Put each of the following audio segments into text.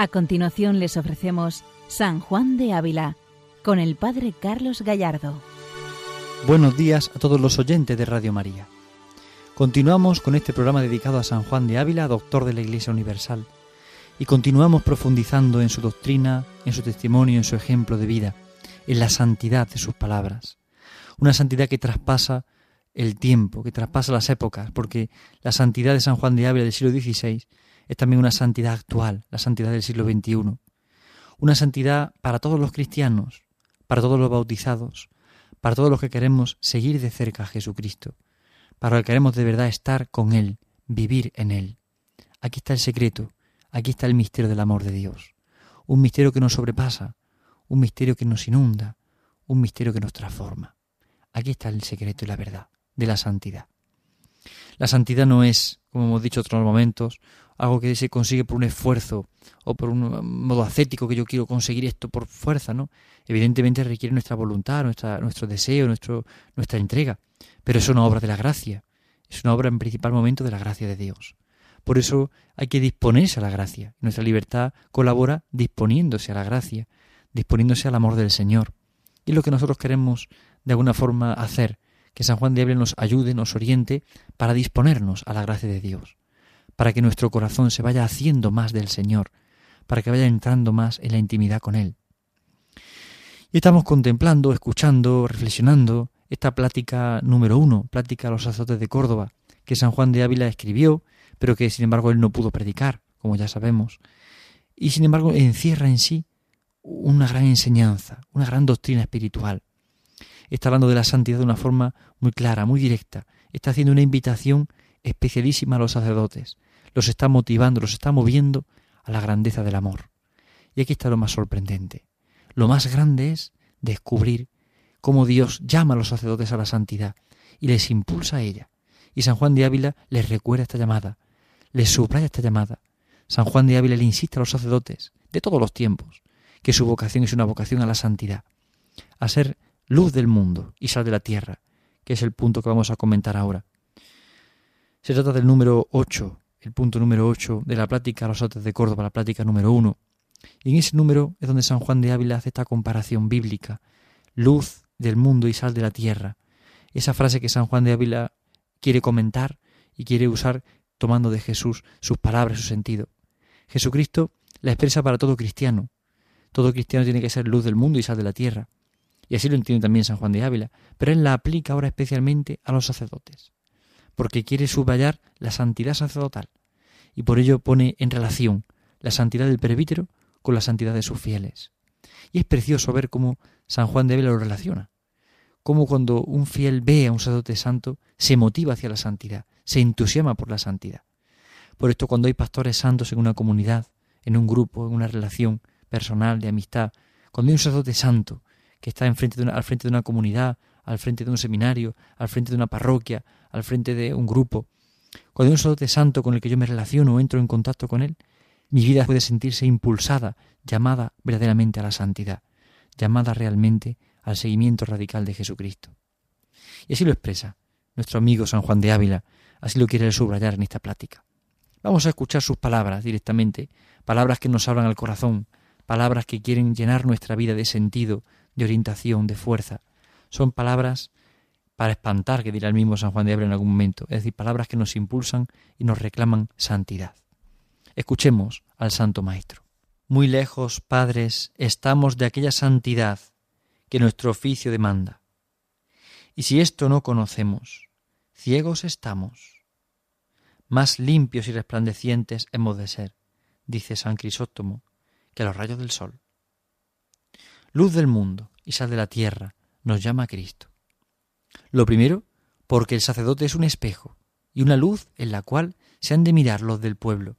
A continuación les ofrecemos San Juan de Ávila con el Padre Carlos Gallardo. Buenos días a todos los oyentes de Radio María. Continuamos con este programa dedicado a San Juan de Ávila, doctor de la Iglesia Universal, y continuamos profundizando en su doctrina, en su testimonio, en su ejemplo de vida, en la santidad de sus palabras. Una santidad que traspasa el tiempo, que traspasa las épocas, porque la santidad de San Juan de Ávila del siglo XVI es también una santidad actual, la santidad del siglo XXI. Una santidad para todos los cristianos, para todos los bautizados, para todos los que queremos seguir de cerca a Jesucristo, para los que queremos de verdad estar con Él, vivir en Él. Aquí está el secreto, aquí está el misterio del amor de Dios. Un misterio que nos sobrepasa, un misterio que nos inunda, un misterio que nos transforma. Aquí está el secreto y la verdad de la santidad. La santidad no es, como hemos dicho en otros momentos, algo que se consigue por un esfuerzo o por un modo ascético que yo quiero conseguir esto por fuerza, ¿no? Evidentemente requiere nuestra voluntad, nuestro deseo, nuestro, nuestra entrega, pero es una obra de la gracia, es una obra en principal momento de la gracia de Dios. Por eso hay que disponerse a la gracia. Nuestra libertad colabora disponiéndose a la gracia, disponiéndose al amor del Señor. Y es lo que nosotros queremos de alguna forma hacer, que San Juan de Ávila nos ayude, nos oriente para disponernos a la gracia de Dios para que nuestro corazón se vaya haciendo más del Señor, para que vaya entrando más en la intimidad con Él. Y estamos contemplando, escuchando, reflexionando esta plática número uno, plática a los sacerdotes de Córdoba, que San Juan de Ávila escribió, pero que sin embargo él no pudo predicar, como ya sabemos. Y sin embargo encierra en sí una gran enseñanza, una gran doctrina espiritual. Está hablando de la santidad de una forma muy clara, muy directa. Está haciendo una invitación especialísima a los sacerdotes, los está motivando, los está moviendo a la grandeza del amor. Y aquí está lo más sorprendente. Lo más grande es descubrir cómo Dios llama a los sacerdotes a la santidad y les impulsa a ella. Y San Juan de Ávila les recuerda esta llamada, les subraya esta llamada. San Juan de Ávila le insiste a los sacerdotes de todos los tiempos que su vocación es una vocación a la santidad, a ser luz del mundo y sal de la tierra, que es el punto que vamos a comentar ahora. Se trata del número 8 el punto número 8 de la plática los otros de Córdoba, la plática número 1. Y en ese número es donde San Juan de Ávila hace esta comparación bíblica, luz del mundo y sal de la tierra. Esa frase que San Juan de Ávila quiere comentar y quiere usar tomando de Jesús sus palabras, su sentido. Jesucristo la expresa para todo cristiano. Todo cristiano tiene que ser luz del mundo y sal de la tierra. Y así lo entiende también San Juan de Ávila, pero él la aplica ahora especialmente a los sacerdotes porque quiere subrayar la santidad sacerdotal y por ello pone en relación la santidad del presbítero con la santidad de sus fieles. Y es precioso ver cómo San Juan de Vela lo relaciona, cómo cuando un fiel ve a un sacerdote santo se motiva hacia la santidad, se entusiasma por la santidad. Por esto cuando hay pastores santos en una comunidad, en un grupo, en una relación personal de amistad, cuando hay un sacerdote santo que está al frente de una comunidad, al frente de un seminario, al frente de una parroquia, al frente de un grupo, cuando hay un sacerdote santo con el que yo me relaciono o entro en contacto con él, mi vida puede sentirse impulsada, llamada verdaderamente a la santidad, llamada realmente al seguimiento radical de Jesucristo. Y así lo expresa nuestro amigo San Juan de Ávila, así lo quiere subrayar en esta plática. Vamos a escuchar sus palabras directamente, palabras que nos hablan al corazón, palabras que quieren llenar nuestra vida de sentido, de orientación, de fuerza. Son palabras para espantar, que dirá el mismo San Juan de Ávila en algún momento, es decir, palabras que nos impulsan y nos reclaman santidad. Escuchemos al Santo Maestro. Muy lejos, padres, estamos de aquella santidad que nuestro oficio demanda. Y si esto no conocemos, ciegos estamos. Más limpios y resplandecientes hemos de ser, dice San Crisóstomo, que los rayos del sol. Luz del mundo y sal de la tierra, nos llama Cristo. Lo primero, porque el sacerdote es un espejo y una luz en la cual se han de mirar los del pueblo,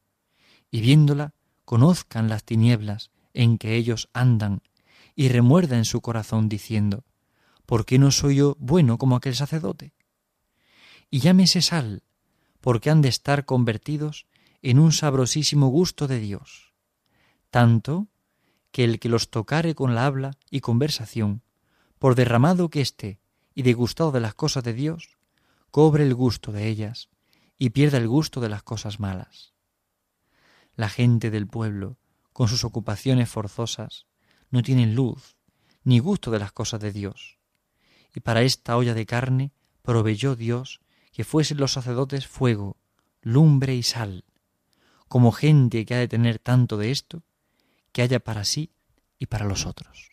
y viéndola conozcan las tinieblas en que ellos andan, y remuerda en su corazón diciendo, ¿por qué no soy yo bueno como aquel sacerdote? Y llámese sal, porque han de estar convertidos en un sabrosísimo gusto de Dios, tanto que el que los tocare con la habla y conversación, por derramado que esté y degustado de las cosas de Dios, cobre el gusto de ellas y pierda el gusto de las cosas malas. La gente del pueblo, con sus ocupaciones forzosas, no tienen luz ni gusto de las cosas de Dios. Y para esta olla de carne proveyó Dios que fuesen los sacerdotes fuego, lumbre y sal, como gente que ha de tener tanto de esto, que haya para sí y para los otros.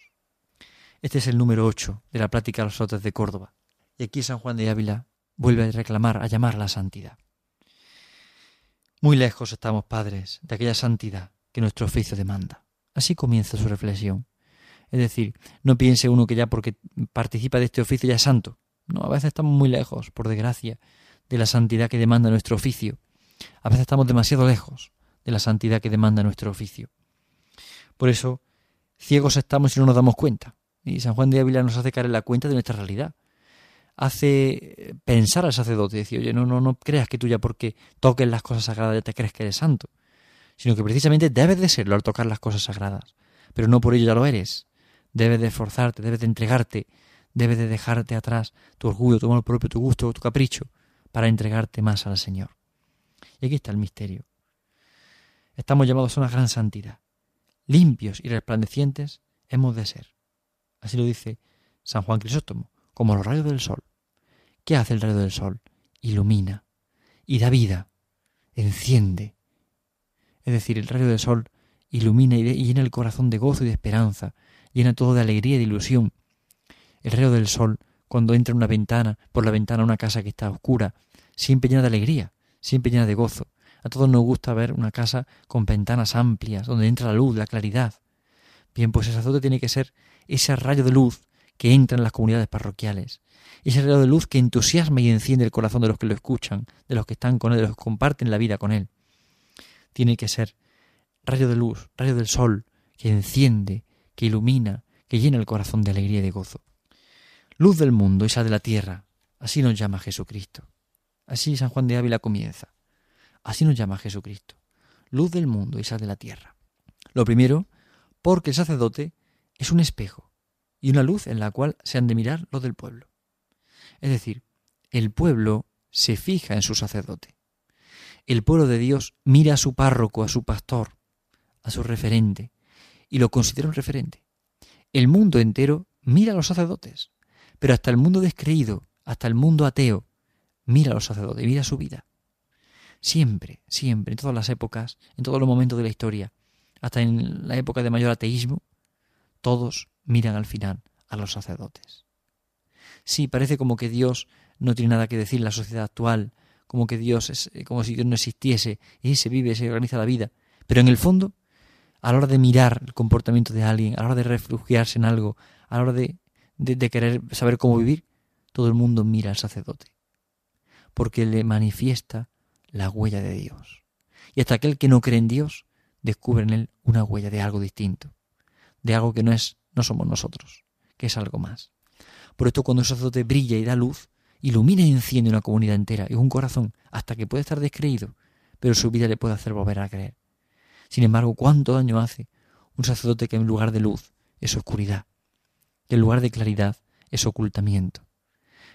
Este es el número ocho de la plática de los sacerdotes de Córdoba. Y aquí San Juan de Ávila vuelve a reclamar, a llamar la santidad. Muy lejos estamos, padres, de aquella santidad que nuestro oficio demanda. Así comienza su reflexión. Es decir, no piense uno que ya porque participa de este oficio ya es santo. No, a veces estamos muy lejos, por desgracia, de la santidad que demanda nuestro oficio. A veces estamos demasiado lejos de la santidad que demanda nuestro oficio. Por eso, ciegos estamos y no nos damos cuenta. Y San Juan de Ávila nos hace caer en la cuenta de nuestra realidad. Hace pensar al sacerdote, decir, oye, no, no, no creas que tú ya porque toques las cosas sagradas ya te crees que eres santo, sino que precisamente debes de serlo al tocar las cosas sagradas, pero no por ello ya lo eres. Debes de esforzarte, debes de entregarte, debes de dejarte atrás tu orgullo, tu amor propio, tu gusto, tu capricho, para entregarte más al Señor. Y aquí está el misterio. Estamos llamados a una gran santidad. Limpios y resplandecientes hemos de ser. Así lo dice San Juan Crisóstomo, como los rayos del sol. ¿Qué hace el rayo del sol? Ilumina y da vida, enciende. Es decir, el rayo del sol ilumina y llena el corazón de gozo y de esperanza, llena todo de alegría y de ilusión. El rayo del sol, cuando entra en una ventana, por la ventana una casa que está oscura, siempre llena de alegría, siempre llena de gozo. A todos nos gusta ver una casa con ventanas amplias, donde entra la luz, la claridad. Bien, pues el sacerdote tiene que ser ese rayo de luz que entra en las comunidades parroquiales, ese rayo de luz que entusiasma y enciende el corazón de los que lo escuchan, de los que están con él, de los que comparten la vida con él. Tiene que ser rayo de luz, rayo del sol, que enciende, que ilumina, que llena el corazón de alegría y de gozo. Luz del mundo y sal de la tierra, así nos llama Jesucristo. Así San Juan de Ávila comienza. Así nos llama Jesucristo. Luz del mundo y sal de la tierra. Lo primero, porque el sacerdote es un espejo y una luz en la cual se han de mirar los del pueblo. Es decir, el pueblo se fija en su sacerdote. El pueblo de Dios mira a su párroco, a su pastor, a su referente, y lo considera un referente. El mundo entero mira a los sacerdotes, pero hasta el mundo descreído, hasta el mundo ateo, mira a los sacerdotes, mira su vida. Siempre, siempre, en todas las épocas, en todos los momentos de la historia, hasta en la época de mayor ateísmo, todos miran al final a los sacerdotes. Sí, parece como que Dios no tiene nada que decir en la sociedad actual, como que Dios es eh, como si Dios no existiese y se vive, se organiza la vida, pero en el fondo, a la hora de mirar el comportamiento de alguien, a la hora de refugiarse en algo, a la hora de, de querer saber cómo vivir, todo el mundo mira al sacerdote, porque le manifiesta la huella de Dios. Y hasta aquel que no cree en Dios descubre en él una huella de algo distinto de algo que no es, no somos nosotros, que es algo más. Por esto cuando el sacerdote brilla y da luz, ilumina y enciende una comunidad entera y un corazón hasta que puede estar descreído, pero su vida le puede hacer volver a creer. Sin embargo, ¿cuánto daño hace un sacerdote que en lugar de luz es oscuridad, que en lugar de claridad es ocultamiento?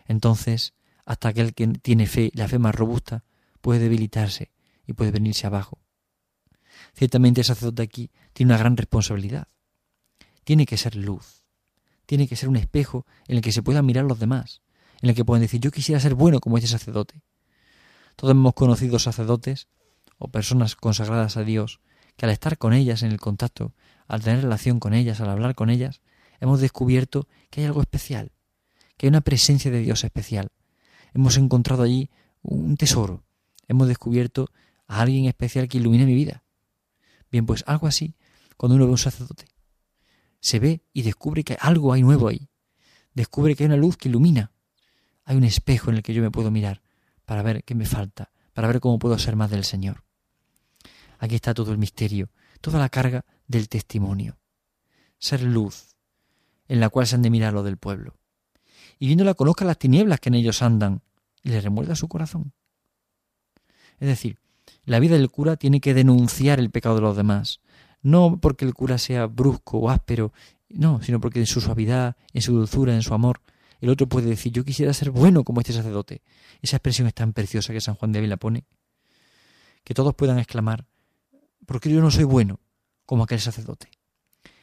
Entonces, hasta aquel que tiene fe, la fe más robusta, puede debilitarse y puede venirse abajo. Ciertamente el sacerdote aquí tiene una gran responsabilidad tiene que ser luz, tiene que ser un espejo en el que se puedan mirar los demás, en el que puedan decir yo quisiera ser bueno como este sacerdote. Todos hemos conocido sacerdotes o personas consagradas a Dios que al estar con ellas en el contacto, al tener relación con ellas, al hablar con ellas, hemos descubierto que hay algo especial, que hay una presencia de Dios especial. Hemos encontrado allí un tesoro, hemos descubierto a alguien especial que ilumine mi vida. Bien, pues algo así, cuando uno ve un sacerdote, se ve y descubre que algo hay nuevo ahí. Descubre que hay una luz que ilumina. Hay un espejo en el que yo me puedo mirar para ver qué me falta, para ver cómo puedo ser más del Señor. Aquí está todo el misterio, toda la carga del testimonio. Ser luz, en la cual se han de mirar lo del pueblo. Y viéndola conozca las tinieblas que en ellos andan y le remuerda su corazón. Es decir, la vida del cura tiene que denunciar el pecado de los demás, no porque el cura sea brusco o áspero, no, sino porque en su suavidad, en su dulzura, en su amor, el otro puede decir, yo quisiera ser bueno como este sacerdote. Esa expresión es tan preciosa que San Juan de Ávila pone, que todos puedan exclamar, porque yo no soy bueno como aquel sacerdote.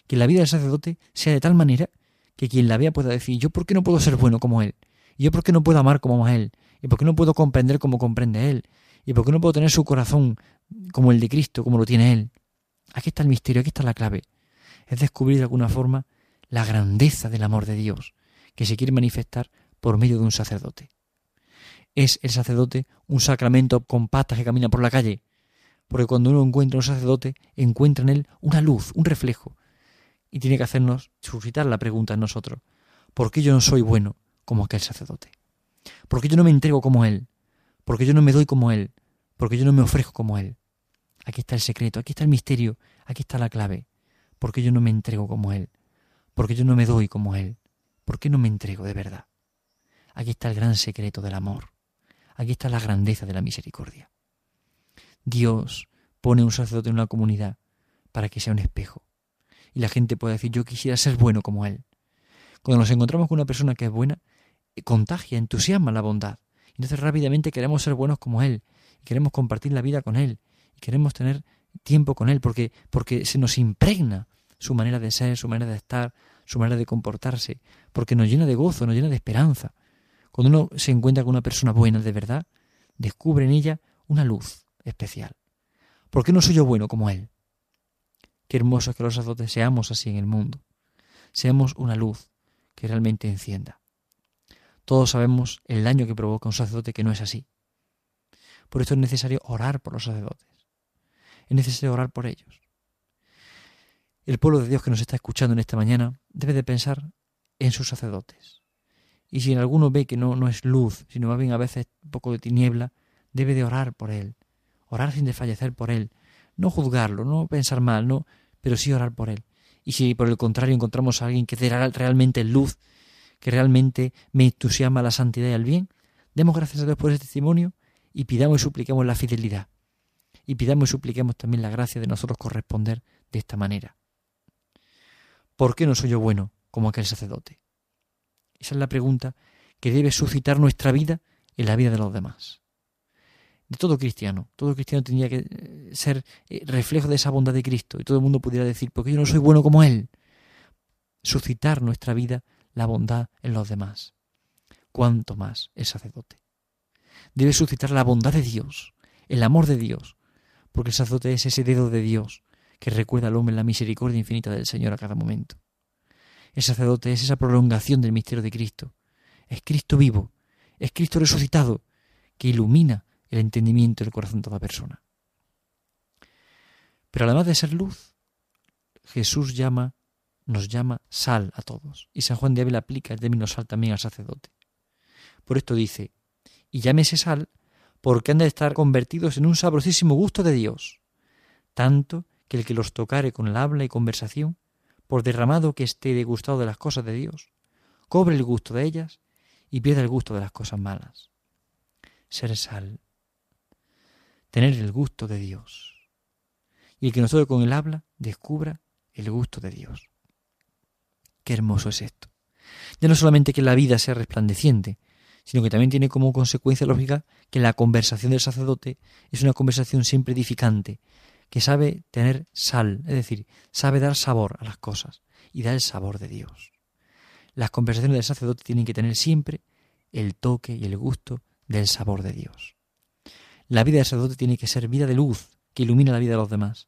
Que la vida del sacerdote sea de tal manera que quien la vea pueda decir, yo por qué no puedo ser bueno como él, y yo por qué no puedo amar como él, y por qué no puedo comprender como comprende él, y por qué no puedo tener su corazón como el de Cristo, como lo tiene él. Aquí está el misterio, aquí está la clave. Es descubrir de alguna forma la grandeza del amor de Dios, que se quiere manifestar por medio de un sacerdote. ¿Es el sacerdote un sacramento con patas que camina por la calle? Porque cuando uno encuentra un sacerdote, encuentra en él una luz, un reflejo. Y tiene que hacernos suscitar la pregunta en nosotros. ¿Por qué yo no soy bueno como aquel sacerdote? ¿Por qué yo no me entrego como él? ¿Por qué yo no me doy como él? ¿Por qué yo no me ofrezco como él? Aquí está el secreto, aquí está el misterio, aquí está la clave. ¿Por qué yo no me entrego como él? ¿Por qué yo no me doy como él? ¿Por qué no me entrego de verdad? Aquí está el gran secreto del amor. Aquí está la grandeza de la misericordia. Dios pone un sacerdote en una comunidad para que sea un espejo. Y la gente puede decir, yo quisiera ser bueno como Él. Cuando nos encontramos con una persona que es buena, eh, contagia, entusiasma la bondad. Entonces rápidamente queremos ser buenos como Él. Y queremos compartir la vida con Él. Y queremos tener tiempo con Él porque, porque se nos impregna su manera de ser, su manera de estar, su manera de comportarse. Porque nos llena de gozo, nos llena de esperanza. Cuando uno se encuentra con una persona buena de verdad, descubre en ella una luz especial. ¿Por qué no soy yo bueno como él? Qué hermoso que los sacerdotes seamos así en el mundo. Seamos una luz que realmente encienda. Todos sabemos el daño que provoca un sacerdote que no es así. Por esto es necesario orar por los sacerdotes. Es necesario orar por ellos. El pueblo de Dios que nos está escuchando en esta mañana debe de pensar en sus sacerdotes. Y si en alguno ve que no, no es luz, sino más bien a veces un poco de tiniebla, debe de orar por él, orar sin desfallecer por él, no juzgarlo, no pensar mal, no, pero sí orar por él. Y si por el contrario encontramos a alguien que realmente luz, que realmente me entusiasma la santidad y el bien, demos gracias a Dios por ese testimonio y pidamos y supliquemos la fidelidad. Y pidamos y supliquemos también la gracia de nosotros corresponder de esta manera. ¿Por qué no soy yo bueno como aquel sacerdote? Esa es la pregunta que debe suscitar nuestra vida en la vida de los demás. De todo cristiano. Todo cristiano tendría que eh, ser eh, reflejo de esa bondad de Cristo. Y todo el mundo pudiera decir, porque yo no soy bueno como Él. Suscitar nuestra vida la bondad en los demás. Cuánto más el sacerdote. Debe suscitar la bondad de Dios, el amor de Dios, porque el sacerdote es ese dedo de Dios que recuerda al hombre la misericordia infinita del Señor a cada momento. El sacerdote es esa prolongación del misterio de Cristo. Es Cristo vivo, es Cristo resucitado, que ilumina el entendimiento del corazón de toda persona. Pero además de ser luz, Jesús llama, nos llama sal a todos. Y San Juan de Ávila aplica el término sal también al sacerdote. Por esto dice, y llámese sal porque han de estar convertidos en un sabrosísimo gusto de Dios, tanto que el que los tocare con el habla y conversación por derramado que esté degustado de las cosas de Dios, cobre el gusto de ellas y pierda el gusto de las cosas malas. Ser sal, tener el gusto de Dios. Y el que nos con el habla descubra el gusto de Dios. Qué hermoso es esto. Ya no solamente que la vida sea resplandeciente, sino que también tiene como consecuencia lógica que la conversación del sacerdote es una conversación siempre edificante, que sabe tener sal, es decir, sabe dar sabor a las cosas y da el sabor de Dios. Las conversaciones del sacerdote tienen que tener siempre el toque y el gusto del sabor de Dios. La vida del sacerdote tiene que ser vida de luz, que ilumina la vida de los demás,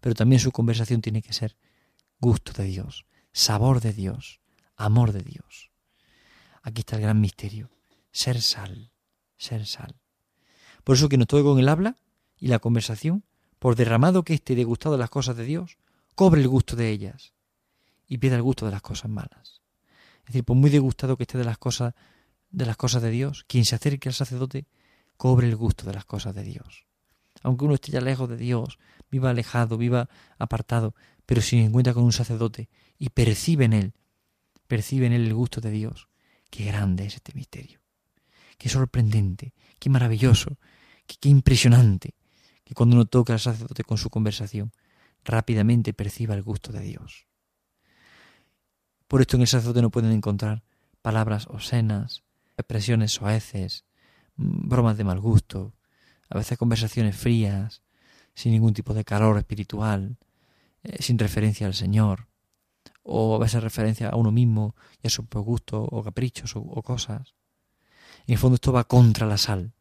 pero también su conversación tiene que ser gusto de Dios, sabor de Dios, amor de Dios. Aquí está el gran misterio, ser sal, ser sal. Por eso que nos toque con el habla y la conversación por derramado que esté degustado de las cosas de Dios, cobre el gusto de ellas y pierda el gusto de las cosas malas. Es decir, por muy degustado que esté de las cosas de las cosas de Dios, quien se acerque al sacerdote cobre el gusto de las cosas de Dios. Aunque uno esté ya lejos de Dios, viva alejado, viva apartado, pero si se encuentra con un sacerdote y percibe en él, percibe en él el gusto de Dios, qué grande es este misterio, qué sorprendente, qué maravilloso, qué impresionante, que cuando uno toca al sacerdote con su conversación, rápidamente perciba el gusto de Dios. Por esto en el sacerdote no pueden encontrar palabras obscenas, expresiones soeces, mm, bromas de mal gusto, a veces conversaciones frías, sin ningún tipo de calor espiritual, eh, sin referencia al Señor, o a veces referencia a uno mismo y a sus gustos o caprichos o, cosas. En el fondo esto va contra la sal,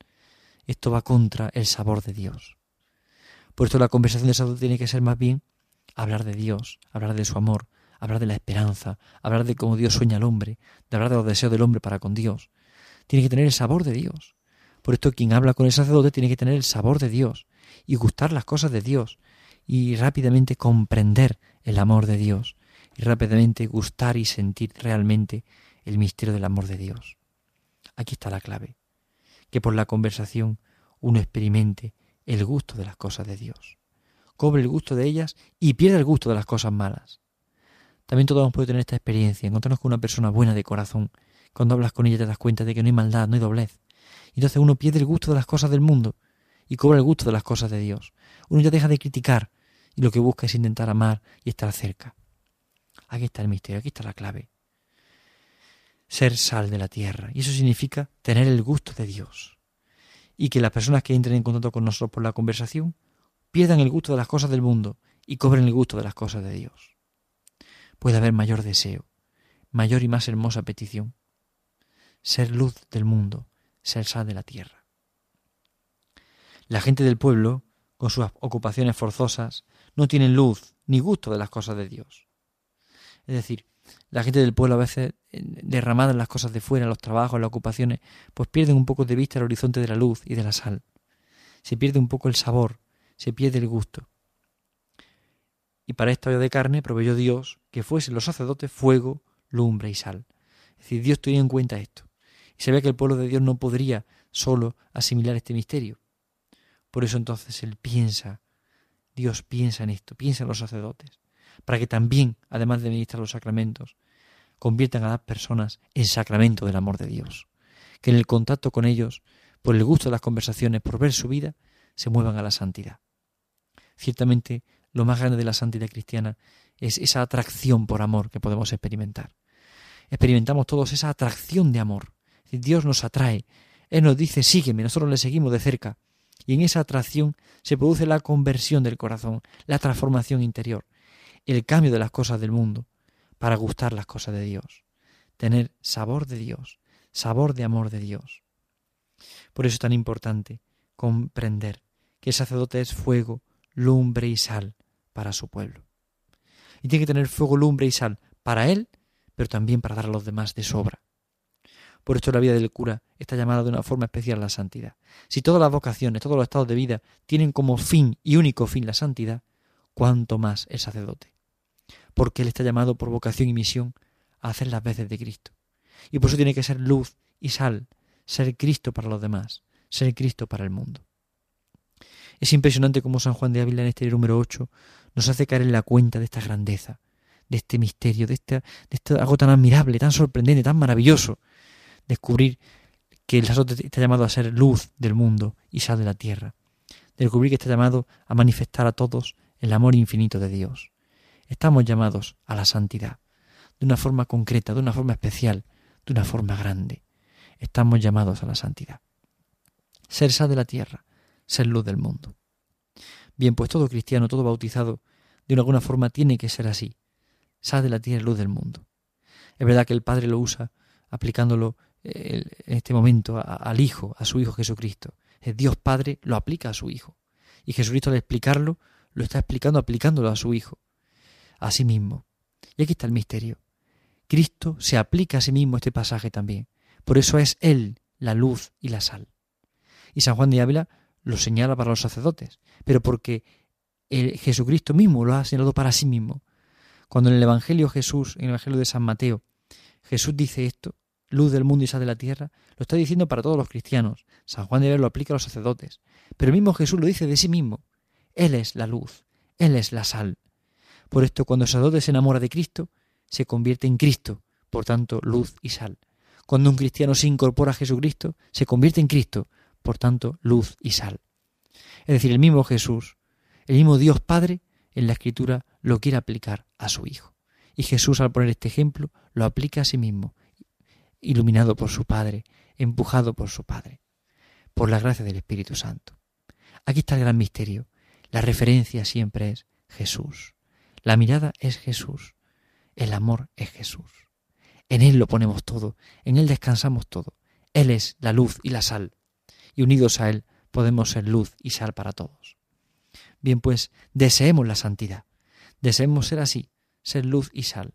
esto va contra el sabor de Dios. Por esto la conversación de salud tiene que ser más bien hablar de Dios, hablar de su amor, hablar de la esperanza, hablar de cómo Dios sueña al hombre, de hablar de los deseos del hombre para con Dios. Tiene que tener el sabor de Dios. Por esto quien habla con el sacerdote tiene que tener el sabor de Dios y gustar las cosas de Dios y rápidamente comprender el amor de Dios y rápidamente gustar y sentir realmente el misterio del amor de Dios. Aquí está la clave, que por la conversación uno experimente el gusto de las cosas de Dios, cobre el gusto de ellas y pierde el gusto de las cosas malas. También todos hemos podido tener esta experiencia, encontrarnos con una persona buena de corazón. Cuando hablas con ella te das cuenta de que no hay maldad, no hay doblez. Entonces uno pierde el gusto de las cosas del mundo y cobra el gusto de las cosas de Dios. Uno ya deja de criticar y lo que busca es intentar amar y estar cerca. Aquí está el misterio, aquí está la clave. Ser sal de la tierra. Y eso significa tener el gusto de Dios. Y que las personas que entren en contacto con nosotros por la conversación pierdan el gusto de las cosas del mundo y cobren el gusto de las cosas de Dios. Puede haber mayor deseo, mayor y más hermosa petición. Ser luz del mundo, ser sal de la tierra. La gente del pueblo, con sus ocupaciones forzosas, no tienen luz ni gusto de las cosas de Dios. Es decir, la gente del pueblo a veces, derramada en las cosas de fuera, los trabajos, las ocupaciones, pues pierden un poco de vista el horizonte de la luz y de la sal. Se pierde un poco el sabor, se pierde el gusto. Y para esta olla de carne proveyó Dios que fuesen los sacerdotes fuego, lumbre y sal. Es decir, Dios tenía en cuenta esto. Y sabía que el pueblo de Dios no podría solo asimilar este misterio. Por eso entonces Él piensa, Dios piensa en esto, piensa en los sacerdotes para que también, además de ministrar los sacramentos, conviertan a las personas en sacramento del amor de Dios, que en el contacto con ellos, por el gusto de las conversaciones, por ver su vida, se muevan a la santidad. Ciertamente, lo más grande de la santidad cristiana es esa atracción por amor que podemos experimentar. Experimentamos todos esa atracción de amor. Dios nos atrae, Él nos dice, sígueme, nosotros le seguimos de cerca. Y en esa atracción se produce la conversión del corazón, la transformación interior el cambio de las cosas del mundo para gustar las cosas de Dios, tener sabor de Dios, sabor de amor de Dios. Por eso es tan importante comprender que el sacerdote es fuego, lumbre y sal para su pueblo. Y tiene que tener fuego, lumbre y sal para él, pero también para dar a los demás de sobra. Por esto la vida del cura está llamada de una forma especial a la santidad. Si todas las vocaciones, todos los estados de vida tienen como fin y único fin la santidad, cuánto más el sacerdote porque Él está llamado por vocación y misión a hacer las veces de Cristo. Y por eso tiene que ser luz y sal, ser Cristo para los demás, ser Cristo para el mundo. Es impresionante cómo San Juan de Ávila en este número 8 nos hace caer en la cuenta de esta grandeza, de este misterio, de, este, de algo tan admirable, tan sorprendente, tan maravilloso. Descubrir que el sacerdote está llamado a ser luz del mundo y sal de la tierra. Descubrir que está llamado a manifestar a todos el amor infinito de Dios. Estamos llamados a la santidad, de una forma concreta, de una forma especial, de una forma grande. Estamos llamados a la santidad. Ser sal de la tierra, ser luz del mundo. Bien, pues todo cristiano, todo bautizado, de alguna forma tiene que ser así. Sal de la tierra, luz del mundo. Es verdad que el Padre lo usa aplicándolo eh, en este momento al Hijo, a su Hijo Jesucristo. Dios Padre lo aplica a su Hijo. Y Jesucristo al explicarlo, lo está explicando aplicándolo a su Hijo a sí mismo. Y aquí está el misterio. Cristo se aplica a sí mismo este pasaje también. Por eso es Él la luz y la sal. Y San Juan de Ávila lo señala para los sacerdotes, pero porque el Jesucristo mismo lo ha señalado para sí mismo. Cuando en el Evangelio Jesús, en el Evangelio de San Mateo, Jesús dice esto, luz del mundo y sal de la tierra, lo está diciendo para todos los cristianos. San Juan de Ávila lo aplica a los sacerdotes. Pero el mismo Jesús lo dice de sí mismo. Él es la luz, Él es la sal. Por esto, cuando el se enamora de Cristo, se convierte en Cristo, por tanto, luz y sal. Cuando un cristiano se incorpora a Jesucristo, se convierte en Cristo, por tanto, luz y sal. Es decir, el mismo Jesús, el mismo Dios Padre, en la Escritura lo quiere aplicar a su Hijo. Y Jesús, al poner este ejemplo, lo aplica a sí mismo, iluminado por su Padre, empujado por su Padre, por la gracia del Espíritu Santo. Aquí está el gran misterio. La referencia siempre es Jesús La mirada es Jesús. El amor es Jesús. En Él lo ponemos todo, en Él descansamos todo. Él es la luz y la sal. Y unidos a Él podemos ser luz y sal para todos. Bien, pues deseemos la santidad. Deseemos ser así, ser luz y sal.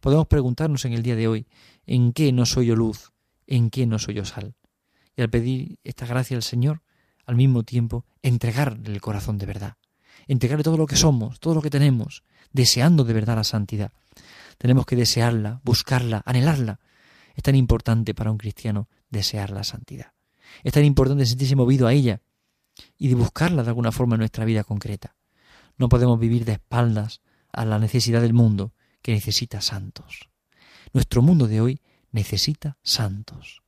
Podemos preguntarnos en el día de hoy, ¿en qué no soy yo luz? ¿En qué no soy yo sal? Y al pedir esta gracia al Señor, al mismo tiempo, entregarle el corazón de verdad. Entregarle todo lo que somos, todo lo que tenemos, deseando de verdad la santidad. Tenemos que desearla, buscarla, anhelarla. Es tan importante para un cristiano desear la santidad. Es tan importante sentirse movido a ella y de buscarla de alguna forma en nuestra vida concreta. No podemos vivir de espaldas a la necesidad del mundo que necesita santos. Nuestro mundo de hoy necesita santos.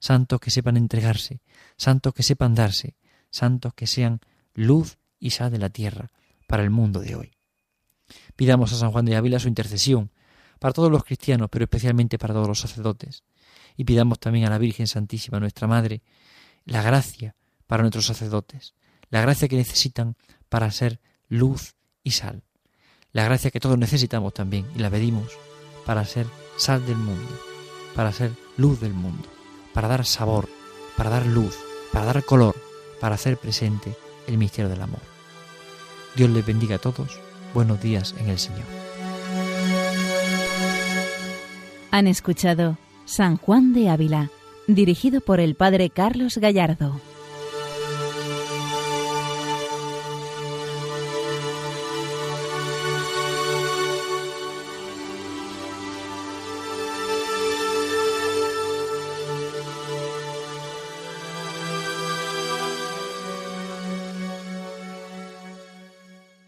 Santos que sepan entregarse, santos que sepan darse, santos que sean luz y sal de la tierra para el mundo de hoy. Pidamos a San Juan de Ávila su intercesión para todos los cristianos, pero especialmente para todos los sacerdotes. Y pidamos también a la Virgen Santísima, nuestra Madre, la gracia para nuestros sacerdotes, la gracia que necesitan para ser luz y sal, la gracia que todos necesitamos también y la pedimos para ser sal del mundo, para ser luz del mundo, para dar sabor, para dar luz, para dar color, para hacer presente el misterio del amor. Dios les bendiga a todos. Buenos días en el Señor. Han escuchado San Juan de Ávila, dirigido por el Padre Carlos Gallardo.